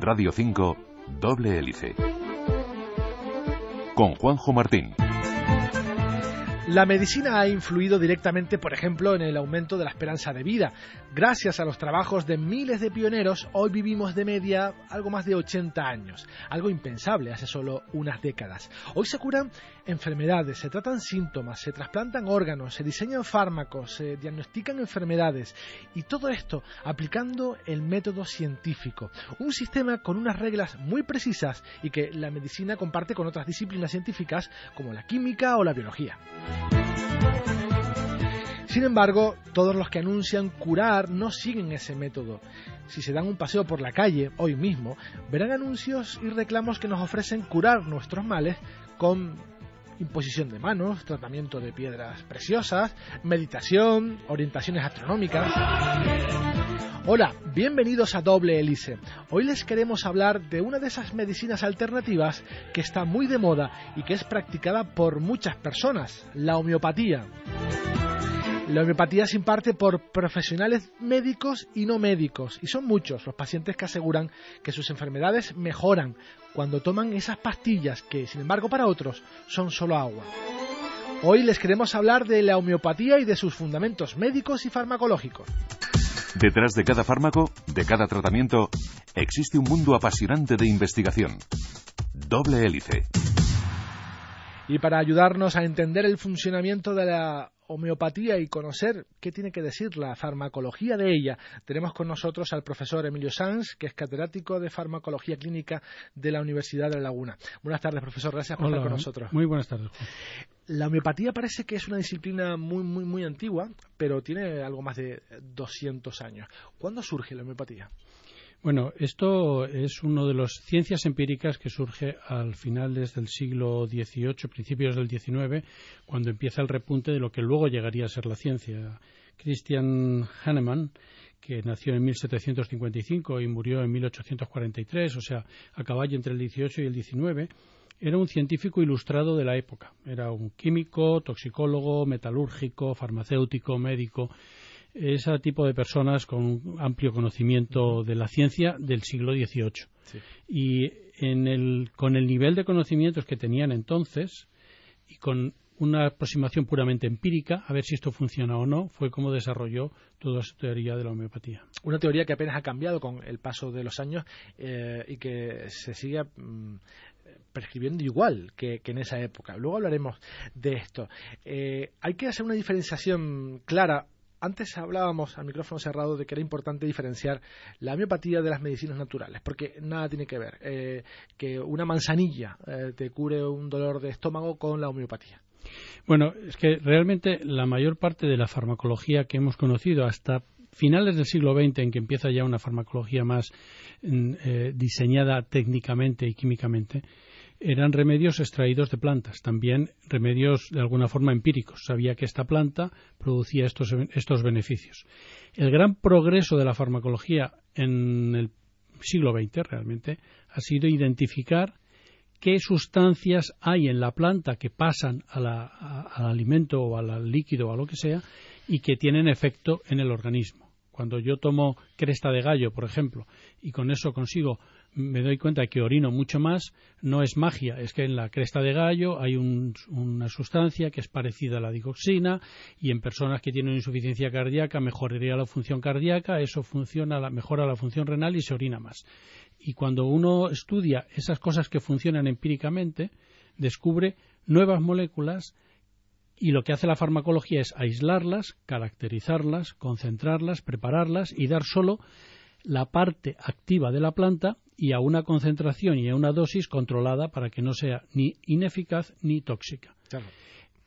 Radio 5, Doble Hélice. Con Juanjo Martín. La medicina ha influido directamente, por ejemplo, en el aumento de la esperanza de vida. Gracias a los trabajos de miles de pioneros, hoy vivimos de media algo más de 80 años, algo impensable hace solo unas décadas. Hoy se curan enfermedades, se tratan síntomas, se trasplantan órganos, se diseñan fármacos, se diagnostican enfermedades y todo esto aplicando el método científico, un sistema con unas reglas muy precisas y que la medicina comparte con otras disciplinas científicas como la química o la biología. Sin embargo, todos los que anuncian curar no siguen ese método. Si se dan un paseo por la calle hoy mismo, verán anuncios y reclamos que nos ofrecen curar nuestros males con imposición de manos, tratamiento de piedras preciosas, meditación, orientaciones astronómicas. Hola, bienvenidos a Doble Hélice. Hoy les queremos hablar de una de esas medicinas alternativas que está muy de moda y que es practicada por muchas personas, la homeopatía. La homeopatía se imparte por profesionales médicos y no médicos, y son muchos los pacientes que aseguran que sus enfermedades mejoran cuando toman esas pastillas que, sin embargo, para otros son solo agua. Hoy les queremos hablar de la homeopatía y de sus fundamentos médicos y farmacológicos. Detrás de cada fármaco, de cada tratamiento, existe un mundo apasionante de investigación. Doble hélice. Y para ayudarnos a entender el funcionamiento de la homeopatía y conocer qué tiene que decir la farmacología de ella, tenemos con nosotros al profesor Emilio Sanz, que es catedrático de farmacología clínica de la Universidad de La Laguna. Buenas tardes, profesor, gracias por estar con nosotros. Muy buenas tardes. La homeopatía parece que es una disciplina muy, muy, muy antigua, pero tiene algo más de 200 años. ¿Cuándo surge la homeopatía? Bueno, esto es una de las ciencias empíricas que surge al finales del siglo XVIII, principios del XIX, cuando empieza el repunte de lo que luego llegaría a ser la ciencia. Christian Hahnemann, que nació en 1755 y murió en 1843, o sea, a caballo entre el XVIII y el XIX, era un científico ilustrado de la época. Era un químico, toxicólogo, metalúrgico, farmacéutico, médico ese tipo de personas con amplio conocimiento de la ciencia del siglo XVIII. Y con el nivel de conocimientos que tenían entonces y con una aproximación puramente empírica, a ver si esto funciona o no, fue como desarrolló toda su teoría de la homeopatía. Una teoría que apenas ha cambiado con el paso de los años eh, y que se sigue mm, prescribiendo igual que, en esa época. Luego hablaremos de esto. Eh, hay que hacer una diferenciación clara antes hablábamos al micrófono cerrado de que era importante diferenciar la homeopatía de las medicinas naturales, porque nada tiene que ver eh, que una manzanilla eh, te cure un dolor de estómago con la homeopatía. Bueno, es que realmente la mayor parte de la farmacología que hemos conocido hasta finales del siglo XX, en que empieza ya una farmacología más mm, eh, diseñada técnicamente y químicamente, eran remedios extraídos de plantas, también remedios de alguna forma empíricos. Sabía que esta planta producía estos, estos beneficios. El gran progreso de la farmacología en el siglo XX realmente ha sido identificar qué sustancias hay en la planta que pasan al alimento o al líquido o a lo que sea y que tienen efecto en el organismo. Cuando yo tomo cresta de gallo, por ejemplo, y con eso consigo me doy cuenta que orino mucho más, no es magia, es que en la cresta de gallo hay una sustancia que es parecida a la digoxina y en personas que tienen insuficiencia cardíaca mejoraría la función cardíaca, eso funciona, mejora la función renal y se orina más. Y cuando uno estudia esas cosas que funcionan empíricamente, descubre nuevas moléculas y lo que hace la farmacología es aislarlas, caracterizarlas, concentrarlas, prepararlas y dar solo la parte activa de la planta y a una concentración y a una dosis controlada para que no sea ni ineficaz ni tóxica.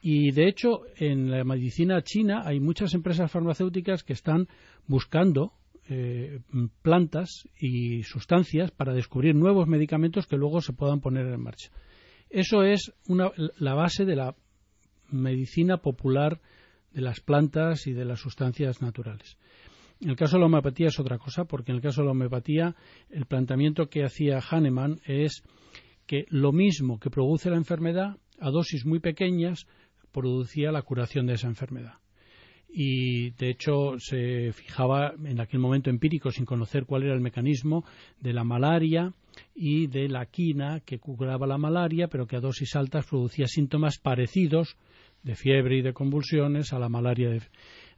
Y de hecho, en la medicina china hay muchas empresas farmacéuticas que están buscando eh, plantas y sustancias para descubrir nuevos medicamentos que luego se puedan poner en marcha. Eso es la base de la medicina popular de las plantas y de las sustancias naturales. En el caso de la homeopatía es otra cosa, porque en el caso de la homeopatía el planteamiento que hacía Hahnemann es que lo mismo que produce la enfermedad, a dosis muy pequeñas, producía la curación de esa enfermedad. y de hecho se fijaba en aquel momento empírico sin conocer cuál era el mecanismo de la malaria y de la quina que curaba la malaria pero que a dosis altas producía síntomas parecidos de fiebre y de convulsiones a la malaria.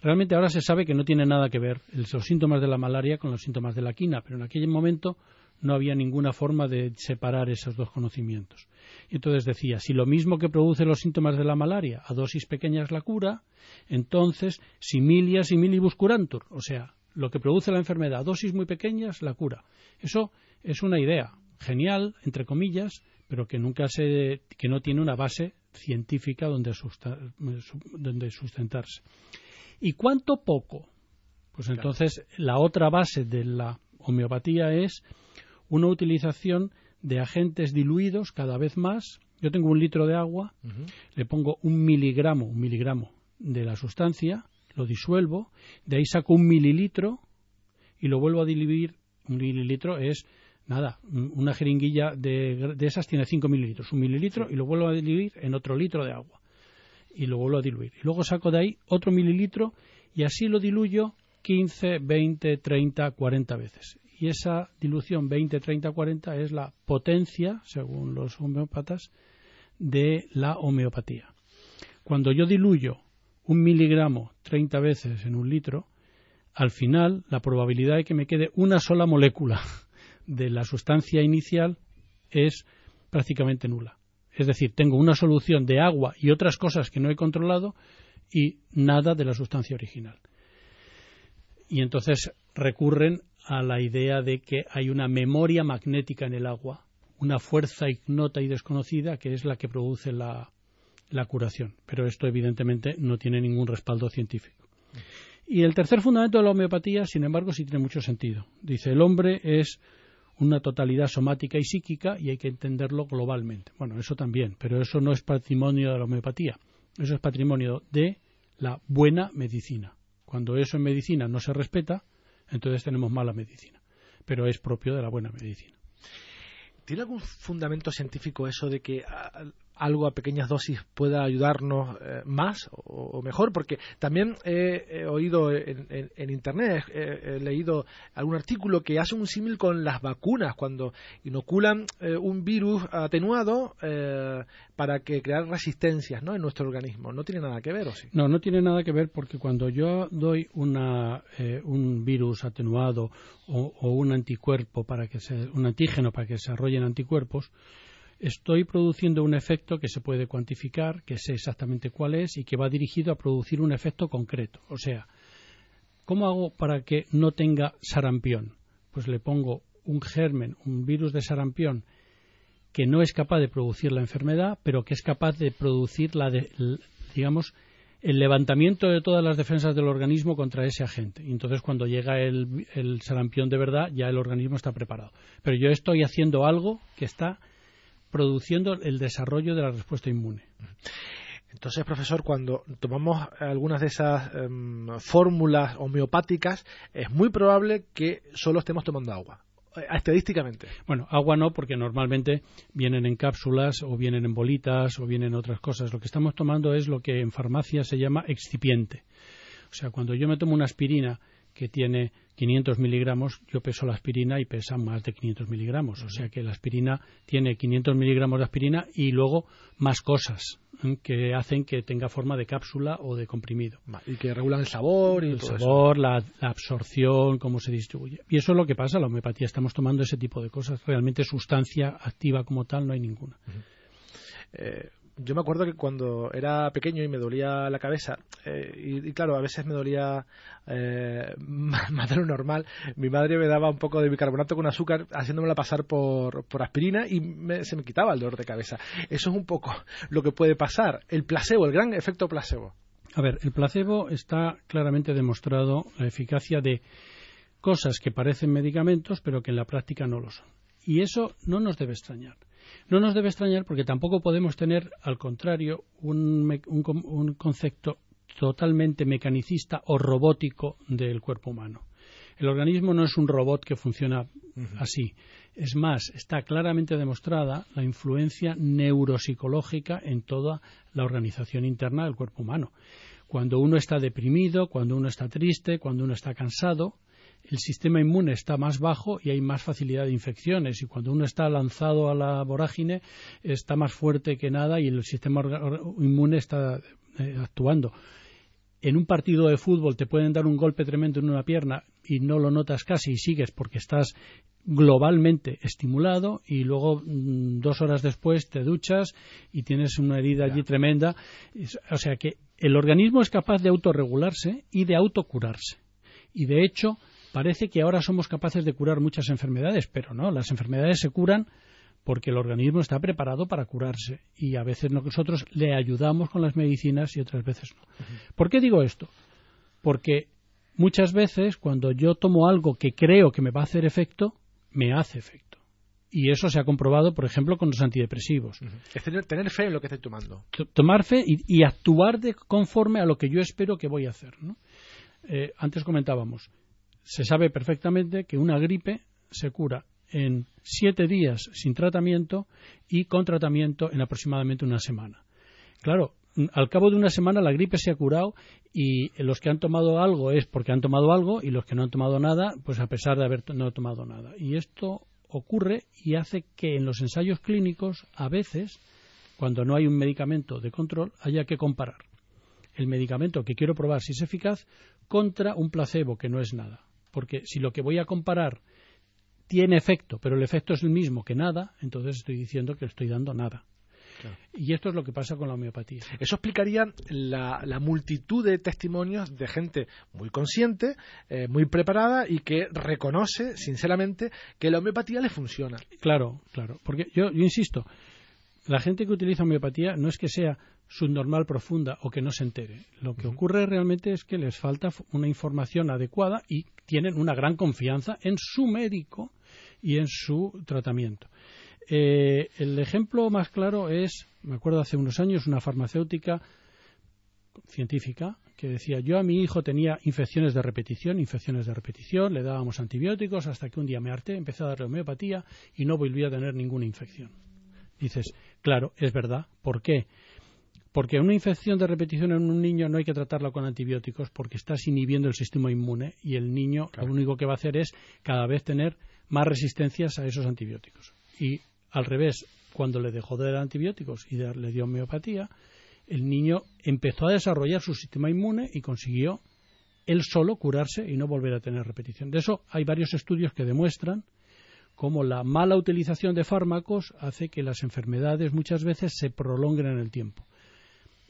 Realmente ahora se sabe que no tiene nada que ver los síntomas de la malaria con los síntomas de la quina, pero en aquel momento no había ninguna forma de separar esos dos conocimientos. Y entonces decía, si lo mismo que produce los síntomas de la malaria a dosis pequeñas la cura, entonces similia similibus curantur, o sea, lo que produce la enfermedad a dosis muy pequeñas la cura. Eso es una idea genial, entre comillas, pero que nunca se, que no tiene una base científica donde, donde sustentarse. ¿Y cuánto poco? Pues entonces la otra base de la homeopatía es una utilización de agentes diluidos cada vez más. Yo tengo un litro de agua, le pongo un miligramo, un miligramo de la sustancia, lo disuelvo, de ahí saco un mililitro y lo vuelvo a diluir. Un mililitro es nada, una jeringuilla de, de esas tiene 5 mililitros, un mililitro y lo vuelvo a diluir en otro litro de agua y lo vuelvo a diluir. Y luego saco de ahí otro mililitro y así lo diluyo 15, 20, 30, 40 veces y esa dilución 20, 30, 40 es la potencia, según los homeópatas, de la homeopatía. Cuando yo diluyo un miligramo 30 veces en un litro, al final la probabilidad de que me quede una sola molécula de la sustancia inicial es prácticamente nula. Es decir, tengo una solución de agua y otras cosas que no he controlado y nada de la sustancia original. Y entonces recurren a la idea de que hay una memoria magnética en el agua, una fuerza ignota y desconocida que es la que produce la, curación. Pero esto evidentemente no tiene ningún respaldo científico. Y el tercer fundamento de la homeopatía, sin embargo, sí tiene mucho sentido. Dice, el hombre es una totalidad somática y psíquica y hay que entenderlo globalmente. Bueno, eso también, pero eso no es patrimonio de la homeopatía. Eso es patrimonio de la buena medicina. Cuando eso en medicina no se respeta, entonces tenemos mala medicina. Pero es propio de la buena medicina. ¿Tiene algún fundamento científico eso de que algo a pequeñas dosis pueda ayudarnos eh, más o, mejor, porque también he, oído en, Internet, he, leído algún artículo que hace un símil con las vacunas, cuando inoculan eh, un virus atenuado eh, para que crear resistencias ¿no? en nuestro organismo. ¿No tiene nada que ver o sí? No, no tiene nada que ver porque cuando yo doy una, un virus atenuado o, un anticuerpo para que se, un antígeno para que desarrollen anticuerpos, estoy produciendo un efecto que se puede cuantificar, que sé exactamente cuál es y que va dirigido a producir un efecto concreto. O sea, ¿cómo hago para que no tenga sarampión? Pues le pongo un germen, un virus de sarampión que no es capaz de producir la enfermedad, pero que es capaz de producir la digamos el levantamiento de todas las defensas del organismo contra ese agente. Entonces, cuando llega el, el sarampión de verdad, ya el organismo está preparado. Pero yo estoy haciendo algo que está produciendo el desarrollo de la respuesta inmune. Entonces, profesor, cuando tomamos algunas de esas em, fórmulas homeopáticas, es muy probable que solo estemos tomando agua. Eh, estadísticamente. Bueno, agua no, porque normalmente vienen en cápsulas o vienen en bolitas o vienen otras cosas. Lo que estamos tomando es lo que en farmacia se llama excipiente. O sea, cuando yo me tomo una aspirina que tiene 500 miligramos, yo peso la aspirina y pesa más de 500 miligramos. O sea que la aspirina tiene 500 miligramos de aspirina y luego más cosas ¿eh? que hacen que tenga forma de cápsula o de comprimido. Y que regulan el sabor y el sabor, La, absorción, cómo se distribuye. Y eso es lo que pasa, la homeopatía. Estamos tomando ese tipo de cosas. Realmente sustancia activa como tal no hay ninguna yo me acuerdo que cuando era pequeño y me dolía la cabeza, eh, y, claro, a veces me dolía eh, más de lo normal, mi madre me daba un poco de bicarbonato con azúcar haciéndomela pasar por, por aspirina y se me quitaba el dolor de cabeza. Eso es un poco lo que puede pasar. El placebo, el gran efecto placebo. A ver, el placebo está claramente demostrado la eficacia de cosas que parecen medicamentos pero que en la práctica no lo son. Y eso no nos debe extrañar. No nos debe extrañar porque tampoco podemos tener, al contrario, un, concepto totalmente mecanicista o robótico del cuerpo humano. El organismo no es un robot que funciona así. Es más, está claramente demostrada la influencia neuropsicológica en toda la organización interna del cuerpo humano. cuando uno está deprimido, cuando uno está triste, cuando uno está cansado, el sistema inmune está más bajo y hay más facilidad de infecciones. Y cuando uno está lanzado a la vorágine, está más fuerte que nada y el sistema inmune está eh, actuando. En un partido de fútbol te pueden dar un golpe tremendo en una pierna y no lo notas casi y sigues porque estás globalmente estimulado y luego mm, dos horas después te duchas y tienes una herida allí tremenda. O sea que el organismo es capaz de autorregularse y de autocurarse. Y de hecho, Parece que ahora somos capaces de curar muchas enfermedades, pero no, las enfermedades se curan porque el organismo está preparado para curarse y a veces nosotros le ayudamos con las medicinas y otras veces no. ¿Por qué digo esto? Porque muchas veces cuando yo tomo algo que creo que me va a hacer efecto, me hace efecto. Y eso se ha comprobado, por ejemplo, con los antidepresivos. Es tener, fe en lo que estoy tomando. tomar fe y, actuar de, conforme a lo que yo espero que voy a hacer. Eh, antes comentábamos, se sabe perfectamente que una gripe se cura en siete días sin tratamiento y con tratamiento en aproximadamente una semana. Claro, al cabo de una semana la gripe se ha curado y los que han tomado algo es porque han tomado algo y los que no han tomado nada, pues a pesar de haber no tomado nada. Y esto ocurre y hace que en los ensayos clínicos a veces, cuando no hay un medicamento de control, haya que comparar el medicamento que quiero probar si es eficaz contra un placebo que no es nada porque si lo que voy a comparar tiene efecto, pero el efecto es el mismo que nada, entonces estoy diciendo que estoy dando nada. Y esto es lo que pasa con la homeopatía. Eso explicaría la, multitud de testimonios de gente muy consciente, eh, muy preparada y que reconoce sinceramente que la homeopatía le funciona. Claro, claro. Porque yo, yo insisto, la gente que utiliza homeopatía no es que sea subnormal profunda o que no se entere. Lo que ocurre realmente es que les falta una información adecuada y tienen una gran confianza en su médico y en su tratamiento. Eh, el ejemplo más claro es, me acuerdo hace unos años, una farmacéutica científica que decía yo a mi hijo tenía infecciones de repetición, infecciones de repetición, le dábamos antibióticos hasta que un día me harté, empecé a darle homeopatía y no volví a tener ninguna infección. Dices, claro, es verdad. ¿Por qué? Porque una infección de repetición en un niño no hay que tratarla con antibióticos porque estás inhibiendo el sistema inmune y el niño lo único que va a hacer es cada vez tener más resistencias a esos antibióticos. Y al revés, cuando le dejó de dar antibióticos y le dio homeopatía, el niño empezó a desarrollar su sistema inmune y consiguió él solo curarse y no volver a tener repetición. De eso hay varios estudios que demuestran cómo la mala utilización de fármacos hace que las enfermedades muchas veces se prolonguen en el tiempo.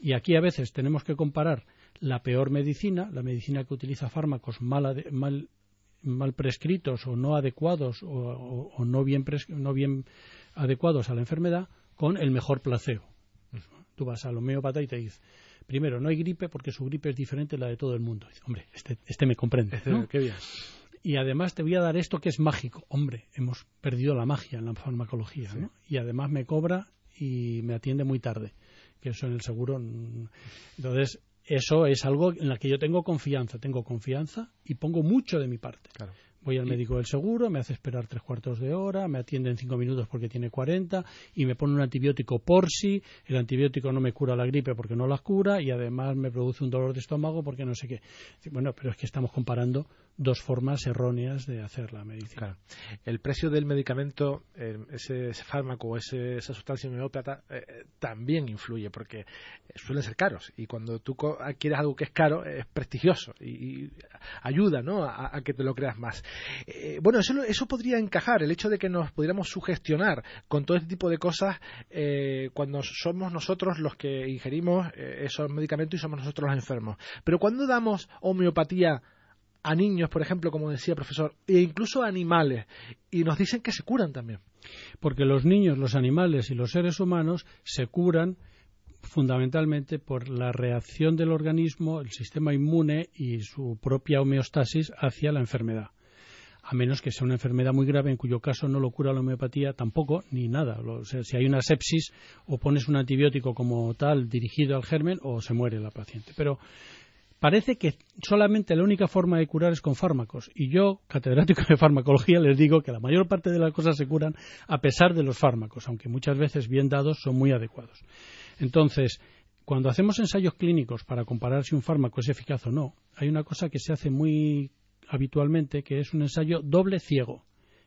Y aquí a veces tenemos que comparar la peor medicina, la medicina que utiliza fármacos mal, mal, prescritos o no adecuados o, no, bien no bien adecuados a la enfermedad, con el mejor placebo. Tú vas al homeópata y te dice, primero, no hay gripe porque su gripe es diferente a la de todo el mundo. Dice, hombre, este, este me comprende. Este, qué bien. Y además te voy a dar esto que es mágico. Hombre, hemos perdido la magia en la farmacología. Y además me cobra y me atiende muy tarde que eso en el seguro. Entonces, eso es algo en la que yo tengo confianza. Tengo confianza y pongo mucho de mi parte. Voy al médico del seguro, me hace esperar tres cuartos de hora, me atiende en cinco minutos porque tiene cuarenta y me pone un antibiótico por si. El antibiótico no me cura la gripe porque no la cura y además me produce un dolor de estómago porque no sé qué. Bueno, pero es que estamos comparando dos formas erróneas de hacer la medicina. El precio del medicamento, eh, ese, fármaco ese, esa sustancia homeópata, eh, también influye porque suelen ser caros y cuando tú adquieres algo que es caro es prestigioso y, ayuda ¿no? a, que te lo creas más. Eh, bueno, eso, eso podría encajar, el hecho de que nos pudiéramos sugestionar con todo este tipo de cosas cuando somos nosotros los que ingerimos esos medicamentos y somos nosotros los enfermos. Pero cuando damos homeopatía a niños, por ejemplo, como decía el profesor, e incluso a animales, y nos dicen que se curan también. Porque los niños, los animales y los seres humanos se curan fundamentalmente por la reacción del organismo, el sistema inmune y su propia homeostasis hacia la enfermedad. A menos que sea una enfermedad muy grave, en cuyo caso no lo cura la homeopatía tampoco, ni nada. O sea, si hay una sepsis, o pones un antibiótico como tal dirigido al germen, o se muere la paciente. Pero parece que solamente la única forma de curar es con fármacos. Y yo, catedrático de farmacología, les digo que la mayor parte de las cosas se curan a pesar de los fármacos, aunque muchas veces bien dados son muy adecuados. Entonces, Cuando hacemos ensayos clínicos para comparar si un fármaco es eficaz o no, hay una cosa que se hace muy habitualmente, que es un ensayo doble ciego.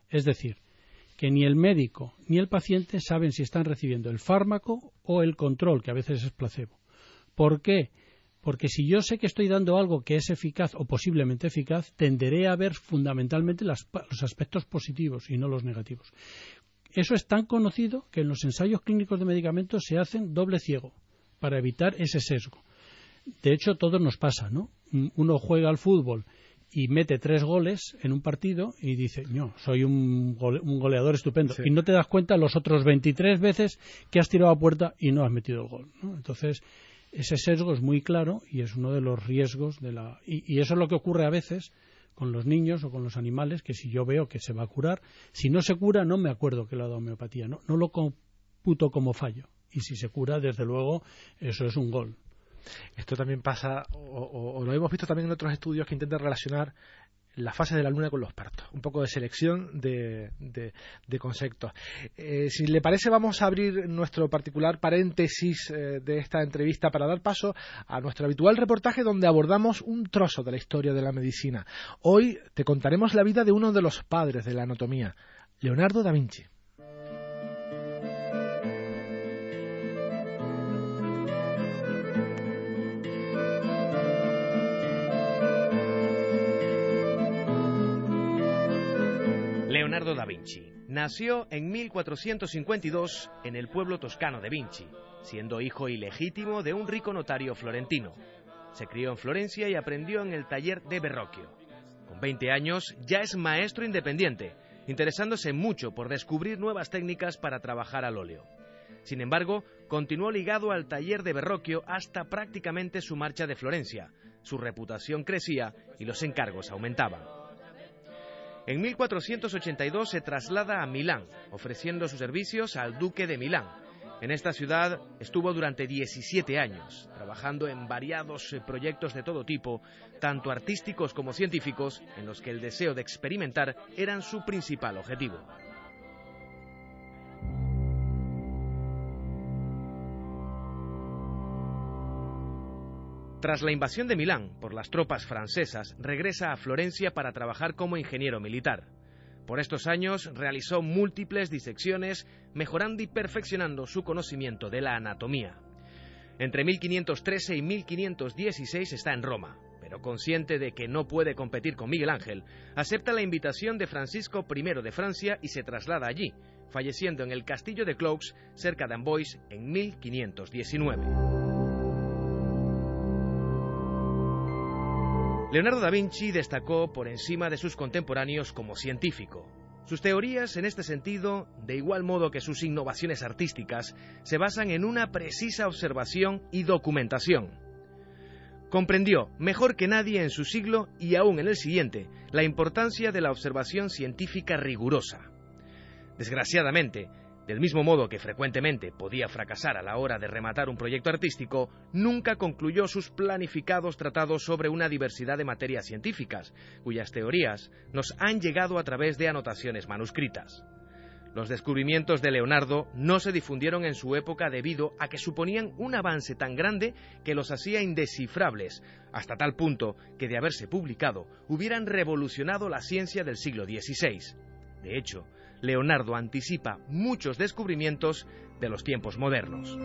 Es decir, que ni el médico ni el paciente saben si están recibiendo el fármaco o el control, que a veces es placebo. ¿Por qué? Porque si yo sé que estoy dando algo que es eficaz o posiblemente eficaz, tenderé a ver fundamentalmente los aspectos positivos y no los negativos. Eso es tan conocido que en los ensayos clínicos de medicamentos se hacen doble ciego para evitar ese sesgo. De hecho, todo nos pasa, ¿no? Uno juega al fútbol y mete tres goles en un partido y dice, no, soy un, goleador estupendo. Y no te das cuenta los otros 23 veces que has tirado a puerta y no has metido el gol. Entonces, ese sesgo es muy claro y es uno de los riesgos de la. Y, eso es lo que ocurre a veces con los niños o con los animales, que si yo veo que se va a curar, si no se cura, no me acuerdo que lo ha dado homeopatía, no, no lo computo como fallo. Y si se cura, desde luego, eso es un gol. Esto también pasa, o, lo hemos visto también en otros estudios que intentan relacionar la fase de la luna con los partos, un poco de selección de, conceptos. Eh, si le parece, vamos a abrir nuestro particular paréntesis eh, de esta entrevista para dar paso a nuestro habitual reportaje donde abordamos un trozo de la historia de la medicina. Hoy te contaremos la vida de uno de los padres de la anatomía, Leonardo da Vinci. Leonardo da Vinci. Nació en 1452 en el pueblo toscano de Vinci, siendo hijo ilegítimo de un rico notario florentino. Se crió en Florencia y aprendió en el taller de Verrocchio. Con 20 años ya es maestro independiente, interesándose mucho por descubrir nuevas técnicas para trabajar al óleo. Sin embargo, continuó ligado al taller de Verrocchio hasta prácticamente su marcha de Florencia. Su reputación crecía y los encargos aumentaban. En 1482 se traslada a Milán, ofreciendo sus servicios al duque de Milán. En esta ciudad estuvo durante 17 años, trabajando en variados eh, proyectos de todo tipo, tanto artísticos como científicos, en los que el deseo de experimentar eran su principal objetivo. Tras la invasión de Milán por las tropas francesas, regresa a Florencia para trabajar como ingeniero militar. Por estos años realizó múltiples disecciones, mejorando y perfeccionando su conocimiento de la anatomía. Entre 1513 y 1516 está en Roma, pero consciente de que no puede competir con Miguel Ángel, acepta la invitación de Francisco I de Francia y se traslada allí, falleciendo en el castillo de Cloux, cerca de Amboise, en 1519. Leonardo da Vinci destacó por encima de sus contemporáneos como científico. Sus teorías, en este sentido, de igual modo que sus innovaciones artísticas, se basan en una precisa observación y documentación. Comprendió, mejor que nadie en su siglo y aún en el siguiente, la importancia de la observación científica rigurosa. Desgraciadamente, del mismo modo que frecuentemente podía fracasar a la hora de rematar un proyecto artístico, nunca concluyó sus planificados tratados sobre una diversidad de materias científicas, cuyas teorías nos han llegado a través de anotaciones manuscritas. Los descubrimientos de Leonardo no se difundieron en su época debido a que suponían un avance tan grande que los hacía indescifrables, hasta tal punto que de haberse publicado hubieran revolucionado la ciencia del siglo XVI. De hecho, Leonardo anticipa muchos descubrimientos de los tiempos modernos.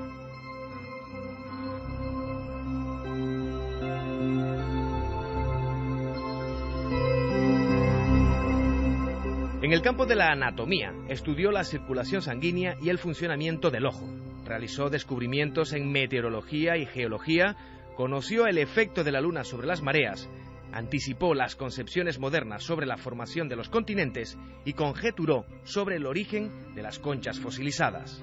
En el campo de la anatomía, estudió la circulación sanguínea y el funcionamiento del ojo. Realizó descubrimientos en meteorología y geología, conoció el efecto de la luna sobre las mareas anticipó las concepciones modernas sobre la formación de los continentes y conjeturó sobre el origen de las conchas fosilizadas.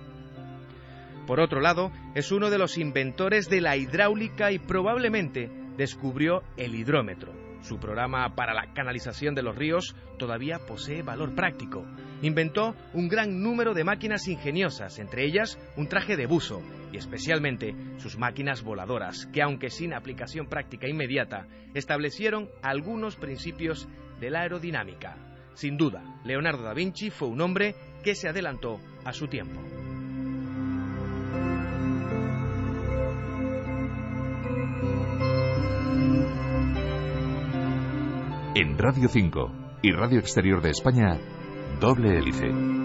Por otro lado, es uno de los inventores de la hidráulica y probablemente descubrió el hidrómetro. Su programa para la canalización de los ríos todavía posee valor práctico. Inventó un gran número de máquinas ingeniosas, entre ellas un traje de buzo y especialmente sus máquinas voladoras, que aunque sin aplicación práctica inmediata, establecieron algunos principios de la aerodinámica. Sin duda, Leonardo da Vinci fue un hombre que se adelantó a su tiempo. En Radio 5 y Radio Exterior de España, doble hélice.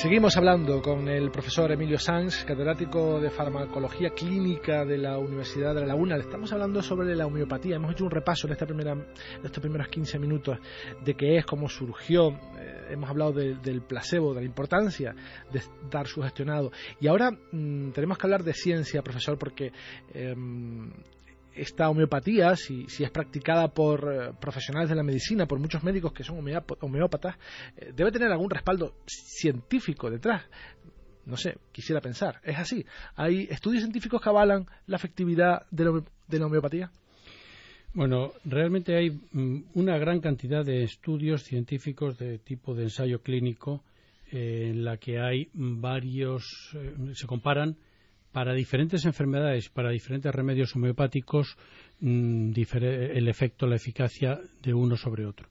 Seguimos hablando con el profesor Emilio Sanz, catedrático de farmacología clínica de la Universidad de La Laguna. Estamos hablando sobre la homeopatía. Hemos hecho un repaso en, esta primera, en estos primeros 15 minutos de qué es, cómo surgió. Eh, hemos hablado del placebo, de la importancia de estar sugestionado. Y ahora mm, tenemos que hablar de ciencia, profesor, porque em, esta homeopatía, si, es practicada por eh, profesionales de la medicina, por muchos médicos que son homeópatas, eh, debe tener algún respaldo científico detrás. No sé, quisiera pensar. ¿Es así? ¿Hay estudios científicos que avalan la efectividad de la, homeopatía? Bueno, realmente hay mm, una gran cantidad de estudios científicos de tipo de ensayo clínico eh, en la que hay varios, se comparan para diferentes enfermedades, para diferentes remedios homeopáticos, mm, el efecto, la eficacia de uno sobre otro.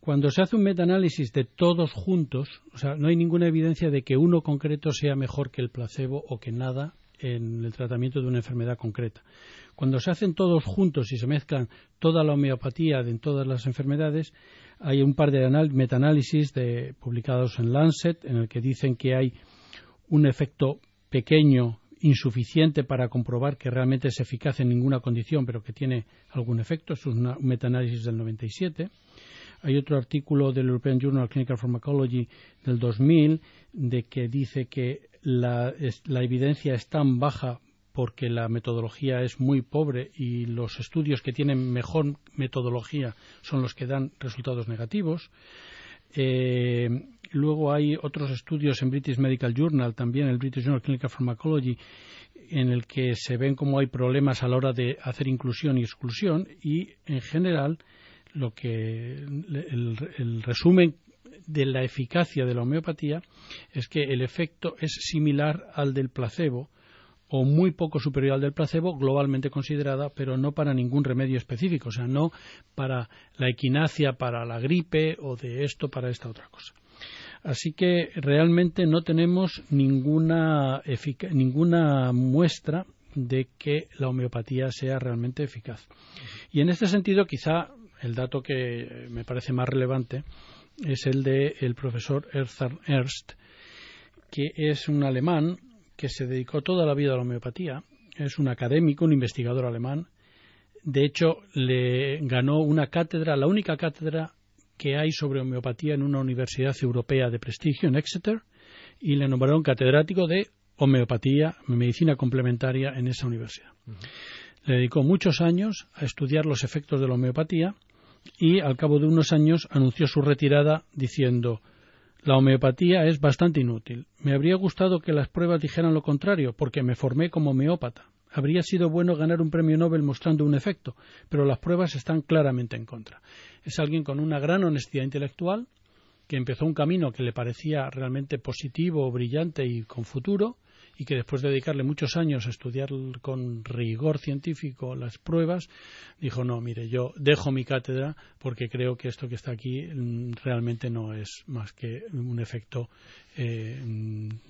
Cuando se hace un metaanálisis de todos juntos, o sea, no hay ninguna evidencia de que uno concreto sea mejor que el placebo o que nada en el tratamiento de una enfermedad concreta. Cuando se hacen todos juntos y se mezclan toda la homeopatía de todas las enfermedades, hay un par de metaanálisis publicados en Lancet en el que dicen que hay un efecto pequeño, insuficiente para comprobar que realmente es eficaz en ninguna condición, pero que tiene algún efecto. Es un metaanálisis del 97. Hay otro artículo del European Journal of Clinical Pharmacology del 2000 de que dice que la, la evidencia es tan baja porque la metodología es muy pobre y los estudios que tienen mejor metodología son los que dan resultados negativos. Eh, luego hay otros estudios en British Medical Journal, también el British Journal of Clinical Pharmacology, en el que se ven cómo hay problemas a la hora de hacer inclusión y exclusión y en general lo que el resumen de la eficacia de la homeopatía es que el efecto es similar al del placebo o muy poco superior al del placebo, globalmente considerada, pero no para ningún remedio específico, o sea, no para la equinacia, para la gripe o de esto para esta otra cosa. Así que realmente no tenemos ninguna, ninguna muestra de que la homeopatía sea realmente eficaz. Y en este sentido, quizá el dato que me parece más relevante es el del el profesor Ernst, que es un alemán que se dedicó toda la vida a la homeopatía. Es un académico, un investigador alemán. De hecho, le ganó una cátedra, la única cátedra que hay sobre homeopatía en una universidad europea de prestigio, en Exeter, y le nombraron catedrático de homeopatía, medicina complementaria en esa universidad. Le dedicó muchos años a estudiar los efectos de la homeopatía y al cabo de unos años anunció su retirada diciendo la homeopatía es bastante inútil. Me habría gustado que las pruebas dijeran lo contrario, porque me formé como homeópata. Habría sido bueno ganar un premio Nobel mostrando un efecto, pero las pruebas están claramente en contra. Es alguien con una gran honestidad intelectual, que empezó un camino que le parecía realmente positivo, brillante y con futuro, y que después de dedicarle muchos años a estudiar con rigor científico las pruebas, dijo, no, mire, yo dejo mi cátedra porque creo que esto que está aquí mm, realmente no es más que un efecto eh,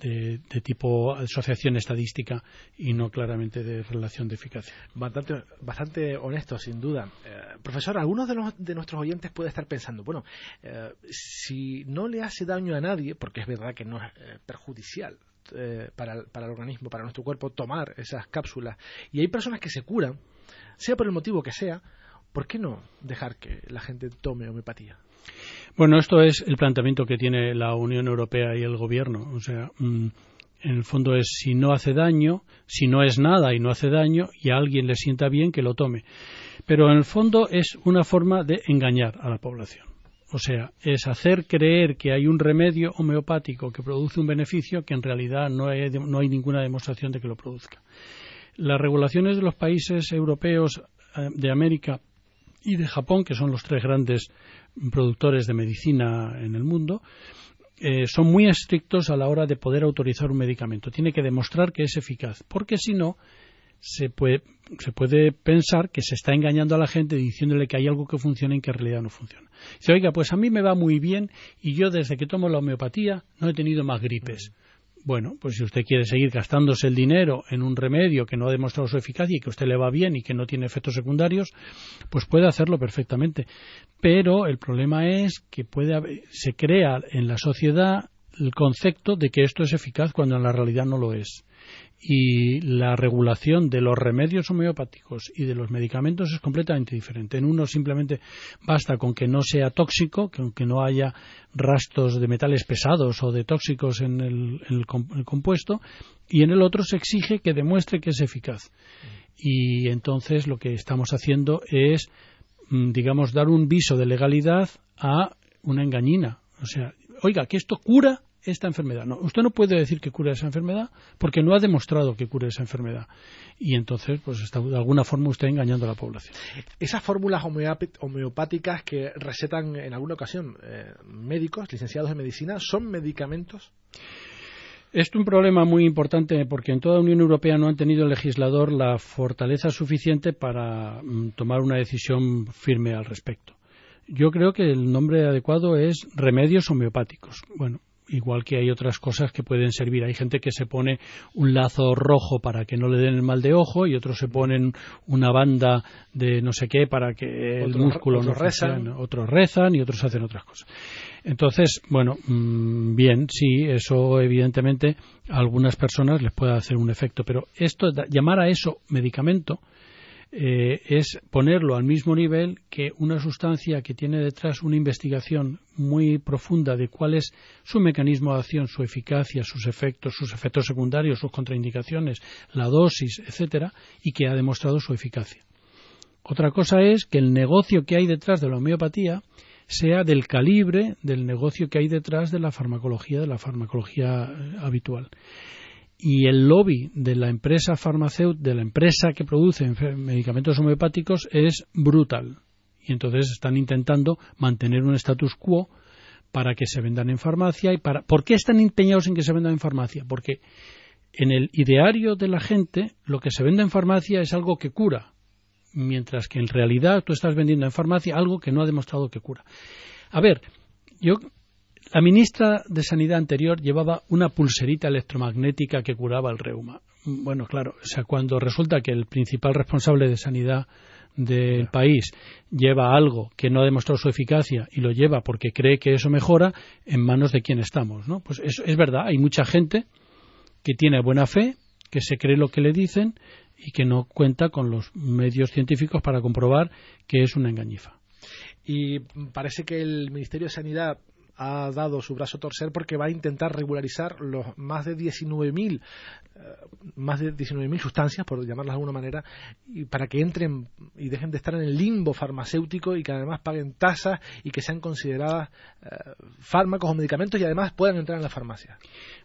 de, tipo asociación estadística y no claramente de relación de eficacia. Bastante, bastante honesto, sin duda. Eh, profesor, algunos de, nuestros oyentes puede estar pensando, bueno, eh, si no le hace daño a nadie, porque es verdad que no es perjudicial eh, para, el organismo, para nuestro cuerpo, tomar esas cápsulas. Y hay personas que se curan, sea por el motivo que sea, ¿por qué no dejar que la gente tome homeopatía? Bueno, esto es el planteamiento que tiene la Unión Europea y el Gobierno. O sea, mm, en el fondo es si no hace daño, si no es nada y no hace daño, y a alguien le sienta bien que lo tome. Pero en el fondo es una forma de engañar a la población. O sea, es hacer creer que hay un remedio homeopático que produce un beneficio que en realidad no hay, no hay ninguna demostración de que lo produzca. Las regulaciones de los países europeos eh, de América y de Japón, que son los tres grandes productores de medicina en el mundo, eh, son muy estrictos a la hora de poder autorizar un medicamento. Tiene que demostrar que es eficaz, porque si no, se puede, se puede pensar que se está engañando a la gente diciéndole que hay algo que funciona y que en realidad no funciona. Dice, oiga, pues a mí me va muy bien y yo desde que tomo la homeopatía no he tenido más gripes. Bueno, pues si usted quiere seguir gastándose el dinero en un remedio que no ha demostrado su eficacia y que a usted le va bien y que no tiene efectos secundarios, pues puede hacerlo perfectamente. Pero el problema es que puede se crea en la sociedad el concepto de que esto es eficaz cuando en la realidad no lo es y la regulación de los remedios homeopáticos y de los medicamentos es completamente diferente. En uno simplemente basta con que no sea tóxico, con que no haya rastros de metales pesados o de tóxicos en el, compuesto, y en el otro se exige que demuestre que es eficaz. Y entonces lo que estamos haciendo es, mm, digamos, dar un viso de legalidad a una engañina. O sea, oiga, que esto cura esta enfermedad. No, usted no puede decir que cura esa enfermedad porque no ha demostrado que cure esa enfermedad. Y entonces, pues está de alguna forma usted engañando a la población. Esas fórmulas homeopáticas que recetan en alguna ocasión eh, médicos, licenciados en medicina, ¿son medicamentos? Es un problema muy importante porque en toda la Unión Europea no han tenido el legislador la fortaleza suficiente para mm, tomar una decisión firme al respecto. Yo creo que el nombre adecuado es remedios homeopáticos. Bueno, igual que hay otras cosas que pueden servir. Hay gente que se pone un lazo rojo para que no le den el mal de ojo y otros se ponen una banda de no sé qué para que el músculo no rezan. Otros rezan y otros hacen otras cosas. Entonces, bueno, mm, bien, sí, eso evidentemente a algunas personas les puede hacer un efecto, pero esto, llamar a eso medicamento, eh, es ponerlo al mismo nivel que una sustancia que tiene detrás una investigación muy profunda de cuál es su mecanismo de acción, su eficacia, sus efectos, sus efectos secundarios, sus contraindicaciones, la dosis, etcétera, y que ha demostrado su eficacia. Otra cosa es que el negocio que hay detrás de la homeopatía sea del calibre del negocio que hay detrás de la farmacología, de la farmacología eh, habitual y el lobby de la empresa farmacéutica, de la empresa que produce medicamentos homeopáticos es brutal. Y entonces están intentando mantener un status quo para que se vendan en farmacia y para ¿Por qué están empeñados en que se vendan en farmacia? Porque en el ideario de la gente lo que se vende en farmacia es algo que cura, mientras que en realidad tú estás vendiendo en farmacia algo que no ha demostrado que cura. A ver, yo la ministra de Sanidad anterior llevaba una pulserita electromagnética que curaba el reuma. Bueno, claro, o sea, cuando resulta que el principal responsable de sanidad del país lleva algo que no ha demostrado su eficacia y lo lleva porque cree que eso mejora, en manos de quién estamos, ¿no? Pues eso es verdad, hay mucha gente que tiene buena fe, que se cree lo que le dicen y que no cuenta con los medios científicos para comprobar que es una engañifa. Y parece que el Ministerio de Sanidad ha dado su brazo a torcer porque va a intentar regularizar los más de 19.000 eh, más de 19.000 sustancias, por llamarlas de alguna manera, y para que entren y dejen de estar en el limbo farmacéutico y que además paguen tasas y que sean consideradas eh, fármacos o medicamentos y además puedan entrar en la farmacia.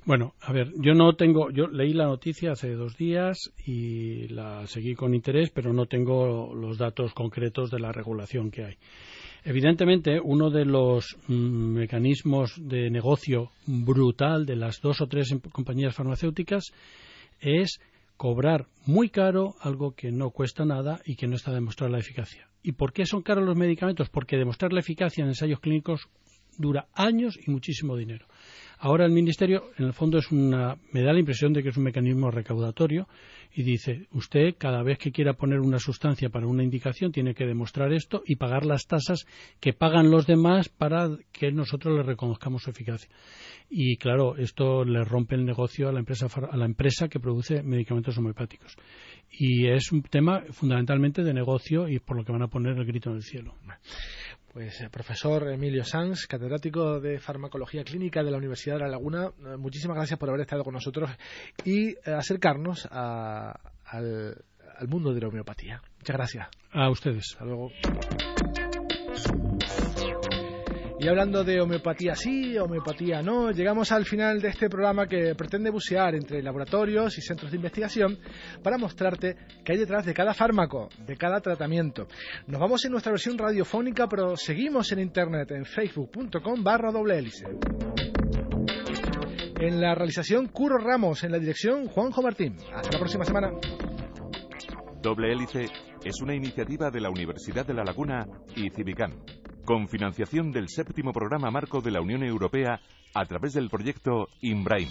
Bueno, a ver, yo no tengo, yo leí la noticia hace dos días y la seguí con interés, pero no tengo los datos concretos de la regulación que hay. Evidentemente, uno de los mm, mecanismos de negocio brutal de las dos o tres em, compañías farmacéuticas es cobrar muy caro algo que no cuesta nada y que no está demostrada la eficacia. ¿Y por qué son caros los medicamentos? Porque demostrar la eficacia en ensayos clínicos dura años y muchísimo dinero. Ahora el Ministerio, en el fondo, es una, me da la impresión de que es un mecanismo recaudatorio y dice, usted cada vez que quiera poner una sustancia para una indicación tiene que demostrar esto y pagar las tasas que pagan los demás para que nosotros le reconozcamos su eficacia. Y claro, esto le rompe el negocio a la empresa, a la empresa que produce medicamentos homeopáticos. Y es un tema fundamentalmente de negocio y por lo que van a poner el grito en el cielo. Pues el eh, profesor Emilio Sanz, catedrático de farmacología clínica de la Universidad de La Laguna, eh, muchísimas gracias por haber estado con nosotros y eh, acercarnos al, al, mundo de la homeopatía. Muchas gracias. A ustedes. Hasta luego. Y hablando de homeopatía sí, homeopatía no, llegamos al final de este programa que pretende bucear entre laboratorios y centros de investigación para mostrarte qué hay detrás de cada fármaco, de cada tratamiento. Nos vamos en nuestra versión radiofónica, pero seguimos en internet en facebook.com barra doble hélice. En la realización Curo Ramos, en la dirección Juanjo Martín. Hasta la próxima semana. Doble hélice es una iniciativa de la Universidad de La Laguna y Civicán con financiación del séptimo programa marco de la Unión Europea a través del proyecto IMBRAIM.